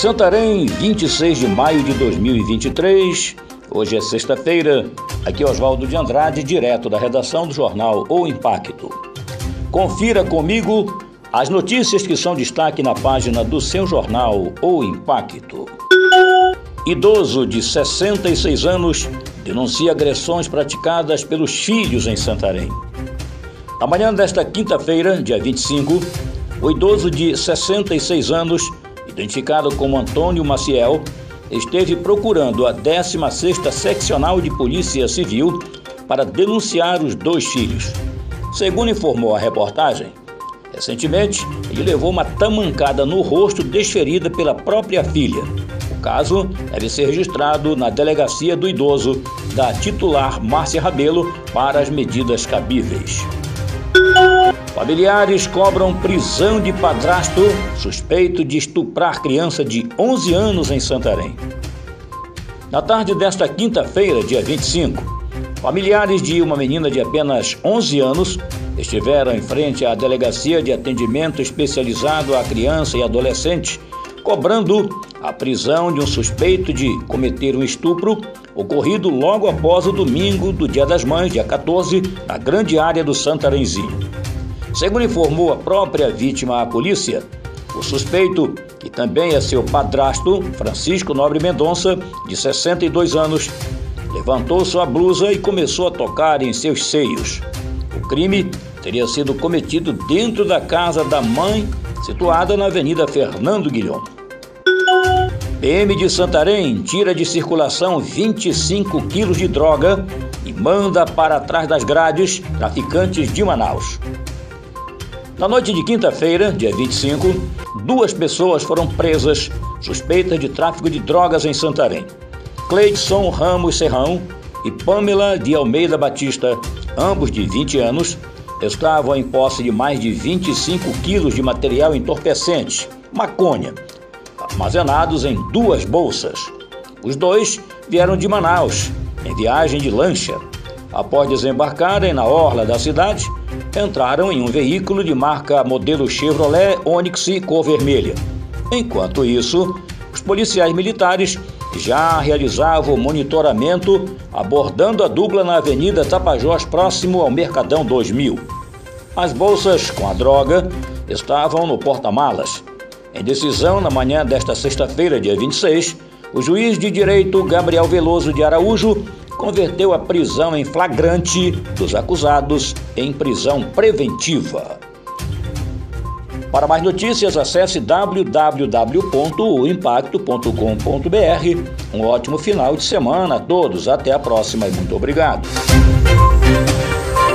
Santarém, 26 de maio de 2023. Hoje é sexta-feira. Aqui é Oswaldo de Andrade, direto da redação do jornal O Impacto. Confira comigo as notícias que são destaque na página do seu jornal O Impacto. Idoso de 66 anos denuncia agressões praticadas pelos filhos em Santarém. Na manhã desta quinta-feira, dia 25, o idoso de 66 anos identificado como Antônio Maciel, esteve procurando a 16ª Seccional de Polícia Civil para denunciar os dois filhos. Segundo informou a reportagem, recentemente ele levou uma tamancada no rosto desferida pela própria filha. O caso deve ser registrado na delegacia do idoso da titular Márcia Rabelo para as medidas cabíveis. Familiares cobram prisão de padrasto suspeito de estuprar criança de 11 anos em Santarém. Na tarde desta quinta-feira, dia 25, familiares de uma menina de apenas 11 anos estiveram em frente à Delegacia de Atendimento Especializado à Criança e Adolescente, cobrando a prisão de um suspeito de cometer um estupro ocorrido logo após o domingo do Dia das Mães, dia 14, na grande área do Santarenzinho. Segundo informou a própria vítima à polícia, o suspeito, que também é seu padrasto, Francisco Nobre Mendonça, de 62 anos, levantou sua blusa e começou a tocar em seus seios. O crime teria sido cometido dentro da casa da mãe, situada na Avenida Fernando Guilhom. PM de Santarém tira de circulação 25 quilos de droga e manda para trás das grades traficantes de Manaus. Na noite de quinta-feira, dia 25, duas pessoas foram presas suspeitas de tráfico de drogas em Santarém. Cleidson Ramos Serrão e Pamela de Almeida Batista, ambos de 20 anos, estavam em posse de mais de 25 quilos de material entorpecente, maconha, armazenados em duas bolsas. Os dois vieram de Manaus, em viagem de lancha. Após desembarcarem na orla da cidade, entraram em um veículo de marca modelo Chevrolet Onix cor vermelha. Enquanto isso, os policiais militares já realizavam monitoramento abordando a dupla na Avenida Tapajós, próximo ao Mercadão 2000. As bolsas com a droga estavam no porta-malas. Em decisão, na manhã desta sexta-feira, dia 26, o juiz de direito Gabriel Veloso de Araújo converteu a prisão em flagrante dos acusados em prisão preventiva. Para mais notícias, acesse www.impacto.com.br. Um ótimo final de semana a todos. Até a próxima e muito obrigado.